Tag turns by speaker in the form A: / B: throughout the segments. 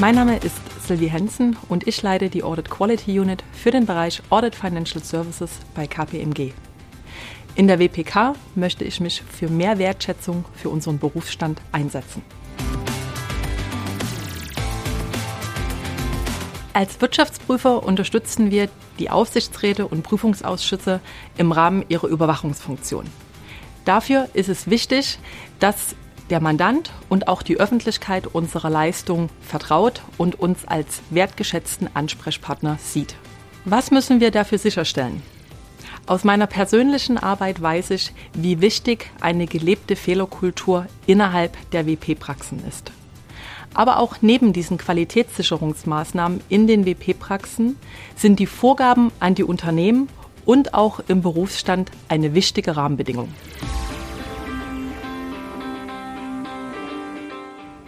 A: Mein Name ist Sylvie Hensen und ich leite die Audit Quality Unit für den Bereich Audit Financial Services bei KPMG. In der WPK möchte ich mich für mehr Wertschätzung für unseren Berufsstand einsetzen. Als Wirtschaftsprüfer unterstützen wir die Aufsichtsräte und Prüfungsausschüsse im Rahmen ihrer Überwachungsfunktion. Dafür ist es wichtig, dass der Mandant und auch die Öffentlichkeit unserer Leistung vertraut und uns als wertgeschätzten Ansprechpartner sieht. Was müssen wir dafür sicherstellen? Aus meiner persönlichen Arbeit weiß ich, wie wichtig eine gelebte Fehlerkultur innerhalb der WP-Praxen ist. Aber auch neben diesen Qualitätssicherungsmaßnahmen in den WP-Praxen sind die Vorgaben an die Unternehmen und auch im Berufsstand eine wichtige Rahmenbedingung.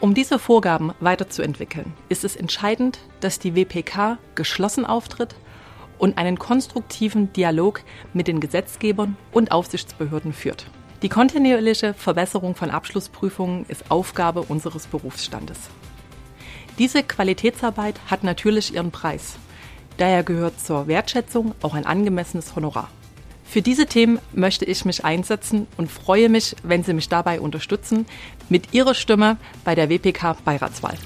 A: Um diese Vorgaben weiterzuentwickeln, ist es entscheidend, dass die WPK geschlossen auftritt und einen konstruktiven Dialog mit den Gesetzgebern und Aufsichtsbehörden führt. Die kontinuierliche Verbesserung von Abschlussprüfungen ist Aufgabe unseres Berufsstandes. Diese Qualitätsarbeit hat natürlich ihren Preis. Daher gehört zur Wertschätzung auch ein angemessenes Honorar. Für diese Themen möchte ich mich einsetzen und freue mich, wenn Sie mich dabei unterstützen mit Ihrer Stimme bei der WPK Beiratswahl.